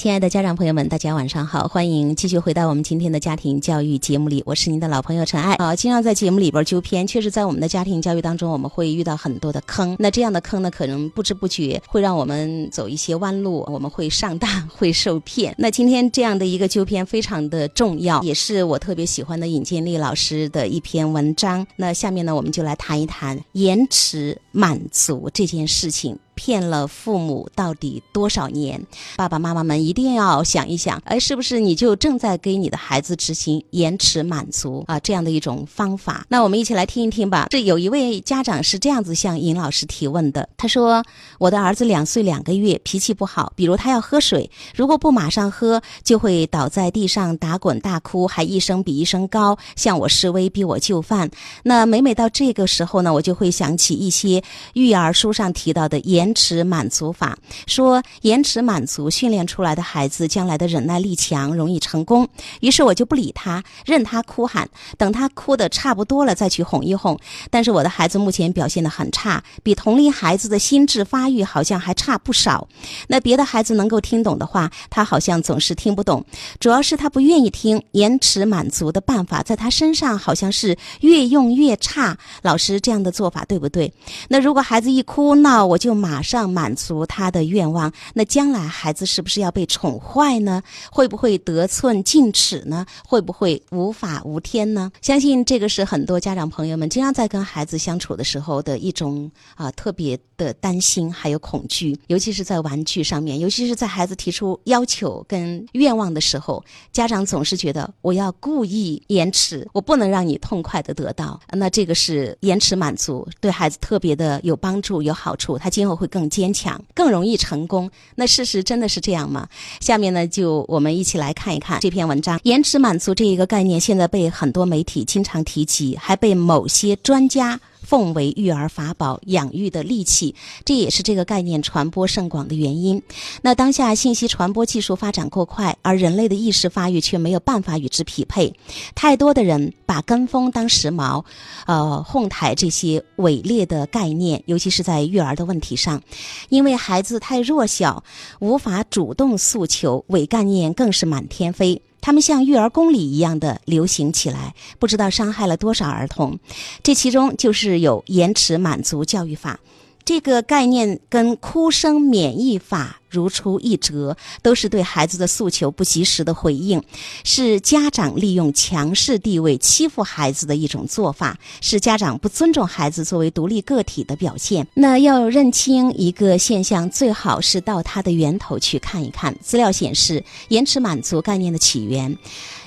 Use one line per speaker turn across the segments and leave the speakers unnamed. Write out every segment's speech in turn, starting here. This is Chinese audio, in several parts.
亲爱的家长朋友们，大家晚上好，欢迎继续回到我们今天的家庭教育节目里，我是您的老朋友陈爱。好，经常在节目里边纠偏，确实在我们的家庭教育当中，我们会遇到很多的坑。那这样的坑呢，可能不知不觉会让我们走一些弯路，我们会上当，会受骗。那今天这样的一个纠偏非常的重要，也是我特别喜欢的尹建莉老师的一篇文章。那下面呢，我们就来谈一谈延迟满足这件事情。骗了父母到底多少年？爸爸妈妈们一定要想一想，哎，是不是你就正在给你的孩子执行延迟满足啊这样的一种方法？那我们一起来听一听吧。这有一位家长是这样子向尹老师提问的，他说：“我的儿子两岁两个月，脾气不好，比如他要喝水，如果不马上喝，就会倒在地上打滚大哭，还一声比一声高，向我示威，逼我就范。那每每到这个时候呢，我就会想起一些育儿书上提到的延。”迟满足法说，延迟满足训练出来的孩子将来的忍耐力强，容易成功。于是我就不理他，任他哭喊，等他哭的差不多了再去哄一哄。但是我的孩子目前表现的很差，比同龄孩子的心智发育好像还差不少。那别的孩子能够听懂的话，他好像总是听不懂。主要是他不愿意听。延迟满足的办法在他身上好像是越用越差。老师这样的做法对不对？那如果孩子一哭闹，我就马。上满足他的愿望，那将来孩子是不是要被宠坏呢？会不会得寸进尺呢？会不会无法无天呢？相信这个是很多家长朋友们经常在跟孩子相处的时候的一种啊特别的担心还有恐惧，尤其是在玩具上面，尤其是在孩子提出要求跟愿望的时候，家长总是觉得我要故意延迟，我不能让你痛快的得到。那这个是延迟满足，对孩子特别的有帮助有好处，他今后会。更坚强，更容易成功。那事实真的是这样吗？下面呢，就我们一起来看一看这篇文章。延迟满足这一个概念，现在被很多媒体经常提及，还被某些专家。奉为育儿法宝、养育的利器，这也是这个概念传播甚广的原因。那当下信息传播技术发展过快，而人类的意识发育却没有办法与之匹配。太多的人把跟风当时髦，呃，哄抬这些伪劣的概念，尤其是在育儿的问题上。因为孩子太弱小，无法主动诉求，伪概念更是满天飞。他们像育儿公理一样的流行起来，不知道伤害了多少儿童。这其中就是有延迟满足教育法。这个概念跟哭声免疫法如出一辙，都是对孩子的诉求不及时的回应，是家长利用强势地位欺负孩子的一种做法，是家长不尊重孩子作为独立个体的表现。那要认清一个现象，最好是到它的源头去看一看。资料显示，延迟满足概念的起源。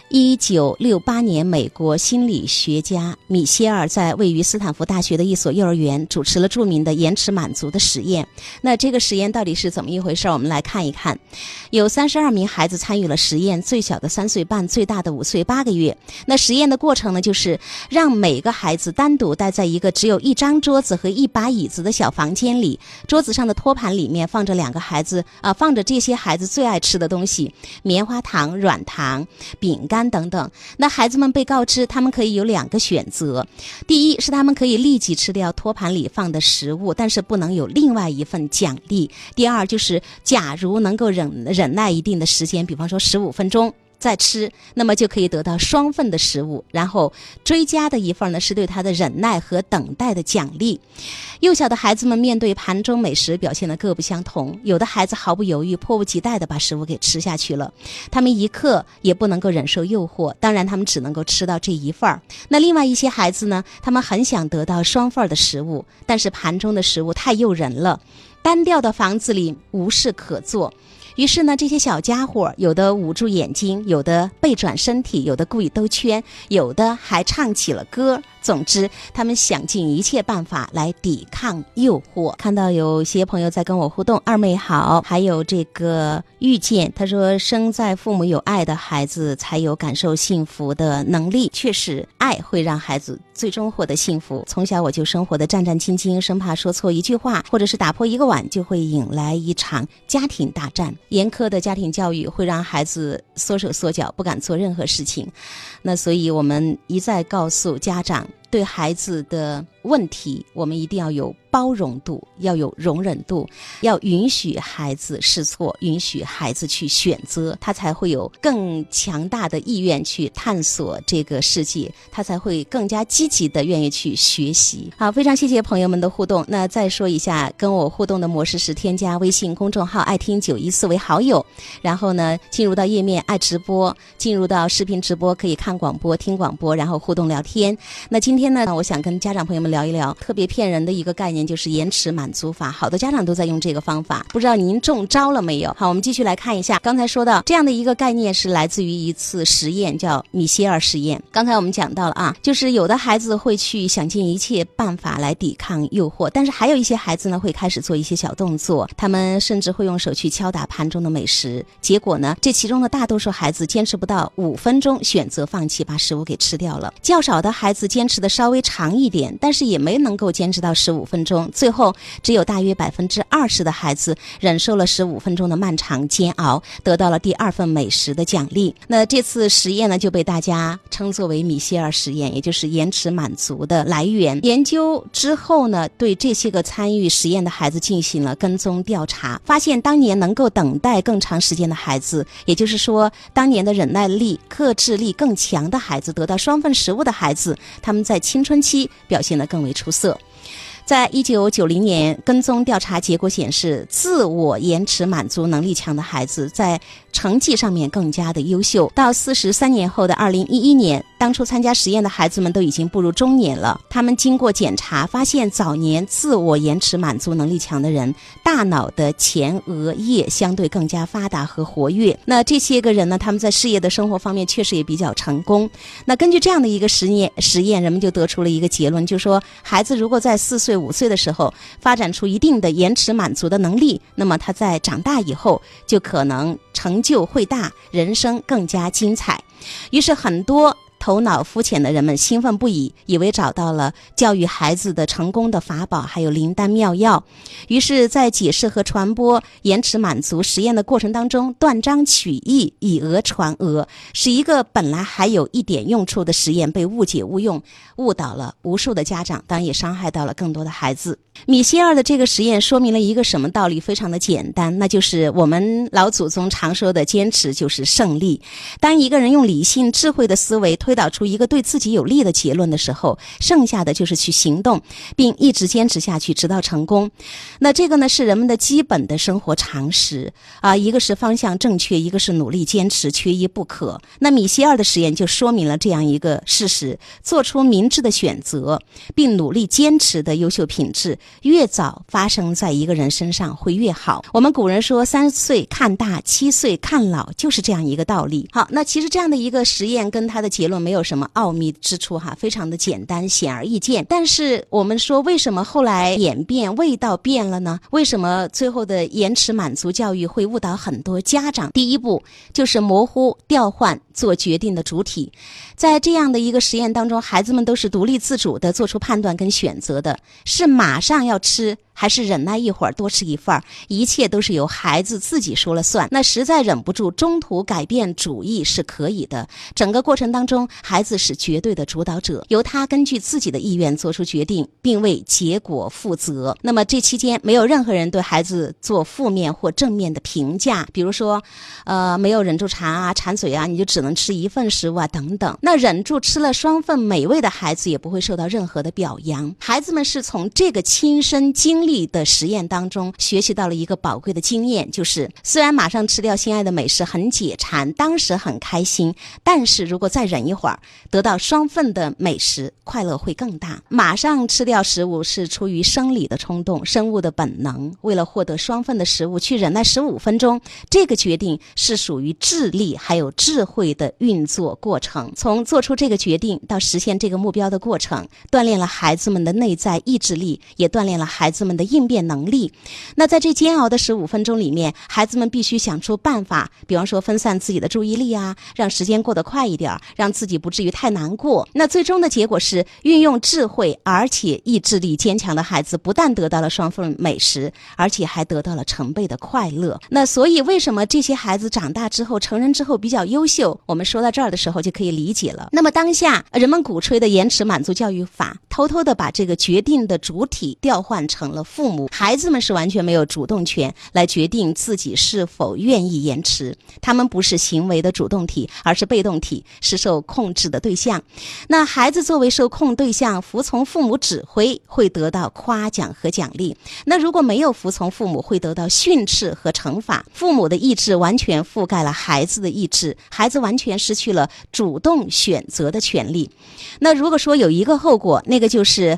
一九六八年，美国心理学家米歇尔在位于斯坦福大学的一所幼儿园主持了著名的延迟满足的实验。那这个实验到底是怎么一回事？我们来看一看。有三十二名孩子参与了实验，最小的三岁半，最大的五岁八个月。那实验的过程呢，就是让每个孩子单独待在一个只有一张桌子和一把椅子的小房间里，桌子上的托盘里面放着两个孩子啊，放着这些孩子最爱吃的东西：棉花糖、软糖、饼干。等等，那孩子们被告知，他们可以有两个选择：第一是他们可以立即吃掉托盘里放的食物，但是不能有另外一份奖励；第二就是，假如能够忍忍耐一定的时间，比方说十五分钟。再吃，那么就可以得到双份的食物，然后追加的一份呢，是对他的忍耐和等待的奖励。幼小的孩子们面对盘中美食表现的各不相同，有的孩子毫不犹豫、迫不及待地把食物给吃下去了，他们一刻也不能够忍受诱惑，当然他们只能够吃到这一份儿。那另外一些孩子呢，他们很想得到双份的食物，但是盘中的食物太诱人了，单调的房子里无事可做。于是呢，这些小家伙有的捂住眼睛，有的背转身体，有的故意兜圈，有的还唱起了歌。总之，他们想尽一切办法来抵抗诱惑。看到有些朋友在跟我互动，二妹好，还有这个遇见，他说生在父母有爱的孩子才有感受幸福的能力。确实，爱会让孩子最终获得幸福。从小我就生活的战战兢兢，生怕说错一句话，或者是打破一个碗，就会引来一场家庭大战。严苛的家庭教育会让孩子缩手缩脚，不敢做任何事情。那所以我们一再告诉家长。对孩子的问题，我们一定要有包容度，要有容忍度，要允许孩子试错，允许孩子去选择，他才会有更强大的意愿去探索这个世界，他才会更加积极的愿意去学习。好，非常谢谢朋友们的互动。那再说一下，跟我互动的模式是添加微信公众号“爱听九一四”为好友，然后呢，进入到页面爱直播，进入到视频直播可以看广播、听广播，然后互动聊天。那今天天呢，我想跟家长朋友们聊一聊特别骗人的一个概念，就是延迟满足法。好多家长都在用这个方法，不知道您中招了没有？好，我们继续来看一下，刚才说到这样的一个概念是来自于一次实验，叫米歇尔实验。刚才我们讲到了啊，就是有的孩子会去想尽一切办法来抵抗诱惑，但是还有一些孩子呢，会开始做一些小动作，他们甚至会用手去敲打盘中的美食。结果呢，这其中的大多数孩子坚持不到五分钟，选择放弃，把食物给吃掉了。较少的孩子坚持的稍微长一点，但是也没能够坚持到十五分钟。最后，只有大约百分之二十的孩子忍受了十五分钟的漫长煎熬，得到了第二份美食的奖励。那这次实验呢，就被大家称作为米歇尔实验，也就是延迟满足的来源。研究之后呢，对这些个参与实验的孩子进行了跟踪调查，发现当年能够等待更长时间的孩子，也就是说，当年的忍耐力、克制力更强的孩子，得到双份食物的孩子，他们在在青春期表现得更为出色。在一九九零年，跟踪调查结果显示，自我延迟满足能力强的孩子在成绩上面更加的优秀。到四十三年后的二零一一年，当初参加实验的孩子们都已经步入中年了。他们经过检查，发现早年自我延迟满足能力强的人，大脑的前额叶相对更加发达和活跃。那这些个人呢，他们在事业的生活方面确实也比较成功。那根据这样的一个实验实验，人们就得出了一个结论，就说，孩子如果在四岁五岁的时候发展出一定的延迟满足的能力，那么他在长大以后就可能成就会大，人生更加精彩。于是很多。头脑肤浅的人们兴奋不已，以为找到了教育孩子的成功的法宝，还有灵丹妙药。于是，在解释和传播延迟满足实验的过程当中，断章取义，以讹传讹，使一个本来还有一点用处的实验被误解误用，误导了无数的家长，当然也伤害到了更多的孩子。米歇尔的这个实验说明了一个什么道理？非常的简单，那就是我们老祖宗常说的“坚持就是胜利”。当一个人用理性、智慧的思维推。推导出一个对自己有利的结论的时候，剩下的就是去行动，并一直坚持下去，直到成功。那这个呢，是人们的基本的生活常识啊。一个是方向正确，一个是努力坚持，缺一不可。那米歇尔的实验就说明了这样一个事实：做出明智的选择，并努力坚持的优秀品质，越早发生在一个人身上会越好。我们古人说“三岁看大，七岁看老”，就是这样一个道理。好，那其实这样的一个实验跟他的结论。没有什么奥秘之处哈，非常的简单，显而易见。但是我们说，为什么后来演变味道变了呢？为什么最后的延迟满足教育会误导很多家长？第一步就是模糊调换做决定的主体，在这样的一个实验当中，孩子们都是独立自主的做出判断跟选择的，是马上要吃。还是忍耐一会儿，多吃一份儿，一切都是由孩子自己说了算。那实在忍不住，中途改变主意是可以的。整个过程当中，孩子是绝对的主导者，由他根据自己的意愿做出决定，并为结果负责。那么这期间，没有任何人对孩子做负面或正面的评价，比如说，呃，没有忍住馋啊、馋嘴啊，你就只能吃一份食物啊等等。那忍住吃了双份美味的孩子，也不会受到任何的表扬。孩子们是从这个亲身经。历的实验当中，学习到了一个宝贵的经验，就是虽然马上吃掉心爱的美食很解馋，当时很开心，但是如果再忍一会儿，得到双份的美食，快乐会更大。马上吃掉食物是出于生理的冲动，生物的本能。为了获得双份的食物，去忍耐十五分钟，这个决定是属于智力还有智慧的运作过程。从做出这个决定到实现这个目标的过程，锻炼了孩子们的内在意志力，也锻炼了孩子们。的应变能力，那在这煎熬的十五分钟里面，孩子们必须想出办法，比方说分散自己的注意力啊，让时间过得快一点，让自己不至于太难过。那最终的结果是，运用智慧而且意志力坚强的孩子，不但得到了双份美食，而且还得到了成倍的快乐。那所以，为什么这些孩子长大之后、成人之后比较优秀？我们说到这儿的时候就可以理解了。那么当下人们鼓吹的延迟满足教育法，偷偷的把这个决定的主体调换成了父母，孩子们是完全没有主动权来决定自己是否愿意延迟，他们不是行为的主动体，而是被动体，是受控制的对象。那孩子作为受控对象，服从父母指挥会得到夸奖和奖励；那如果没有服从父母，会得到训斥和惩罚。父母的意志完全覆盖了孩子的意志，孩子完完全失去了主动选择的权利。那如果说有一个后果，那个就是，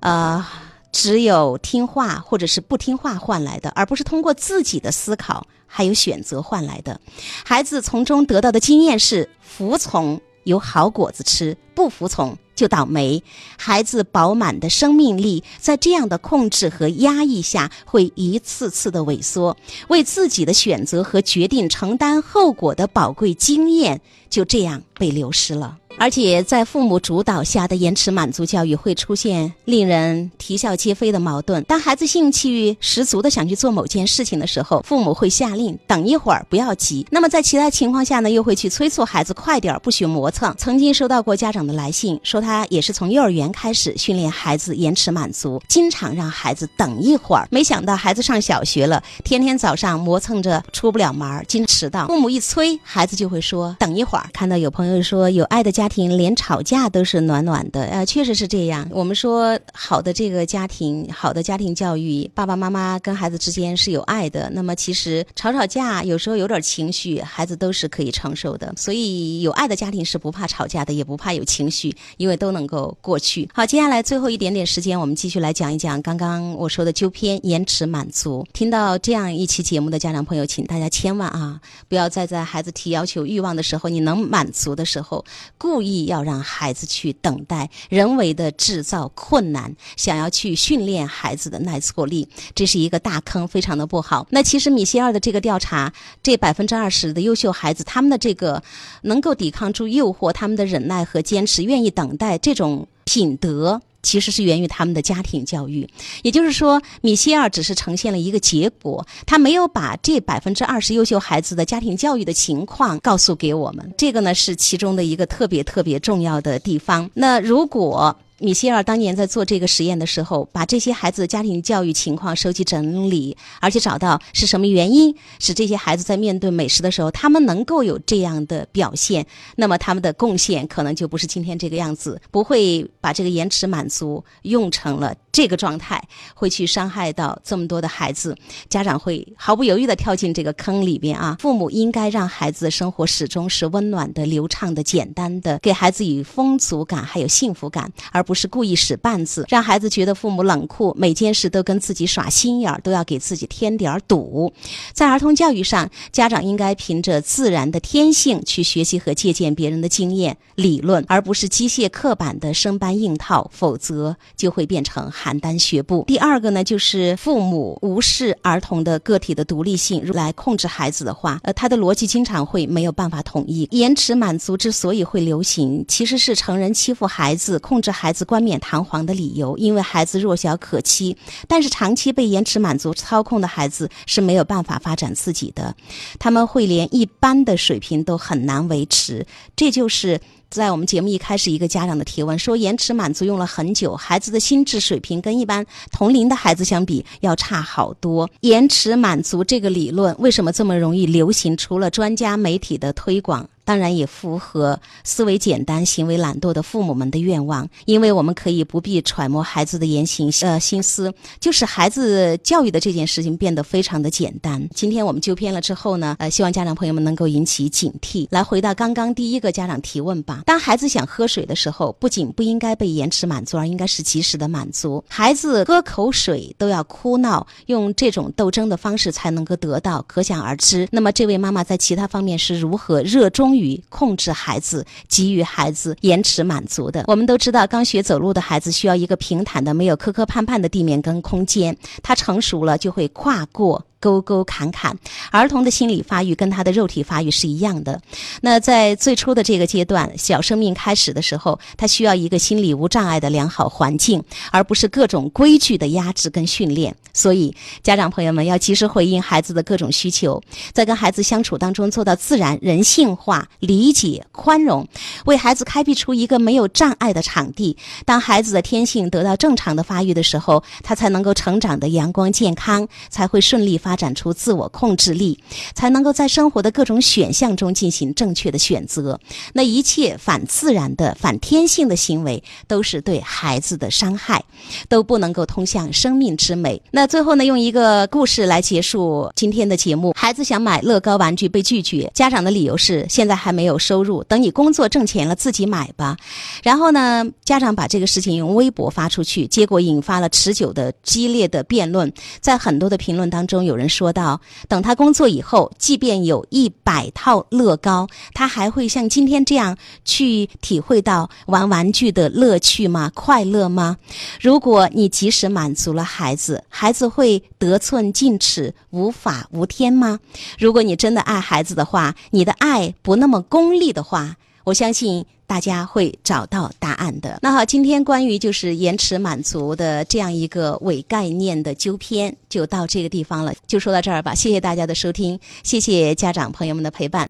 呃，只有听话或者是不听话换来的，而不是通过自己的思考还有选择换来的。孩子从中得到的经验是服从。有好果子吃，不服从就倒霉。孩子饱满的生命力，在这样的控制和压抑下，会一次次的萎缩。为自己的选择和决定承担后果的宝贵经验，就这样被流失了。而且，在父母主导下的延迟满足教育会出现令人啼笑皆非的矛盾。当孩子兴趣十足的想去做某件事情的时候，父母会下令等一会儿，不要急。那么在其他情况下呢，又会去催促孩子快点儿，不许磨蹭。曾经收到过家长的来信，说他也是从幼儿园开始训练孩子延迟满足，经常让孩子等一会儿。没想到孩子上小学了，天天早上磨蹭着出不了门，经常迟到。父母一催，孩子就会说等一会儿。看到有朋友说有爱的家。家庭连吵架都是暖暖的，呃，确实是这样。我们说好的这个家庭，好的家庭教育，爸爸妈妈跟孩子之间是有爱的。那么其实吵吵架，有时候有点情绪，孩子都是可以承受的。所以有爱的家庭是不怕吵架的，也不怕有情绪，因为都能够过去。好，接下来最后一点点时间，我们继续来讲一讲刚刚我说的纠偏延迟满足。听到这样一期节目的家长朋友，请大家千万啊，不要再在孩子提要求欲望的时候，你能满足的时候，故故意要让孩子去等待，人为的制造困难，想要去训练孩子的耐挫力，这是一个大坑，非常的不好。那其实米歇尔的这个调查，这百分之二十的优秀孩子，他们的这个能够抵抗住诱惑，他们的忍耐和坚持，愿意等待这种品德。其实是源于他们的家庭教育，也就是说，米歇尔只是呈现了一个结果，他没有把这百分之二十优秀孩子的家庭教育的情况告诉给我们。这个呢是其中的一个特别特别重要的地方。那如果。米歇尔当年在做这个实验的时候，把这些孩子的家庭教育情况收集整理，而且找到是什么原因使这些孩子在面对美食的时候，他们能够有这样的表现，那么他们的贡献可能就不是今天这个样子，不会把这个延迟满足用成了这个状态，会去伤害到这么多的孩子。家长会毫不犹豫地跳进这个坑里边啊！父母应该让孩子的生活始终是温暖的、流畅的、简单的，给孩子以丰足感还有幸福感，而。不是故意使绊子，让孩子觉得父母冷酷，每件事都跟自己耍心眼儿，都要给自己添点儿堵。在儿童教育上，家长应该凭着自然的天性去学习和借鉴别人的经验、理论，而不是机械刻板的生搬硬套，否则就会变成邯郸学步。第二个呢，就是父母无视儿童的个体的独立性来控制孩子的话，呃，他的逻辑经常会没有办法统一。延迟满足之所以会流行，其实是成人欺负孩子、控制孩。子冠冕堂皇的理由，因为孩子弱小可欺，但是长期被延迟满足操控的孩子是没有办法发展自己的，他们会连一般的水平都很难维持。这就是在我们节目一开始一个家长的提问说，延迟满足用了很久，孩子的心智水平跟一般同龄的孩子相比要差好多。延迟满足这个理论为什么这么容易流行？除了专家媒体的推广。当然也符合思维简单、行为懒惰的父母们的愿望，因为我们可以不必揣摩孩子的言行呃心思，就使孩子教育的这件事情变得非常的简单。今天我们纠偏了之后呢，呃，希望家长朋友们能够引起警惕。来回到刚刚第一个家长提问吧：当孩子想喝水的时候，不仅不应该被延迟满足，而应该是及时的满足。孩子喝口水都要哭闹，用这种斗争的方式才能够得到，可想而知。那么这位妈妈在其他方面是如何热衷？于控制孩子，给予孩子延迟满足的。我们都知道，刚学走路的孩子需要一个平坦的、没有磕磕绊绊的地面跟空间。他成熟了，就会跨过。沟沟坎坎。儿童的心理发育跟他的肉体发育是一样的。那在最初的这个阶段，小生命开始的时候，他需要一个心理无障碍的良好环境，而不是各种规矩的压制跟训练。所以，家长朋友们要及时回应孩子的各种需求，在跟孩子相处当中做到自然、人性化、理解、宽容，为孩子开辟出一个没有障碍的场地。当孩子的天性得到正常的发育的时候，他才能够成长的阳光健康，才会顺利发发展出自我控制力，才能够在生活的各种选项中进行正确的选择。那一切反自然的、反天性的行为，都是对孩子的伤害，都不能够通向生命之美。那。最后呢，用一个故事来结束今天的节目。孩子想买乐高玩具被拒绝，家长的理由是现在还没有收入，等你工作挣钱了自己买吧。然后呢，家长把这个事情用微博发出去，结果引发了持久的激烈的辩论。在很多的评论当中，有人说到，等他工作以后，即便有一百套乐高，他还会像今天这样去体会到玩玩具的乐趣吗？快乐吗？如果你及时满足了孩子，孩子会得寸进尺、无法无天吗？如果你真的爱孩子的话，你的爱不那么功利的话，我相信大家会找到答案的。那好，今天关于就是延迟满足的这样一个伪概念的纠偏，就到这个地方了，就说到这儿吧。谢谢大家的收听，谢谢家长朋友们的陪伴。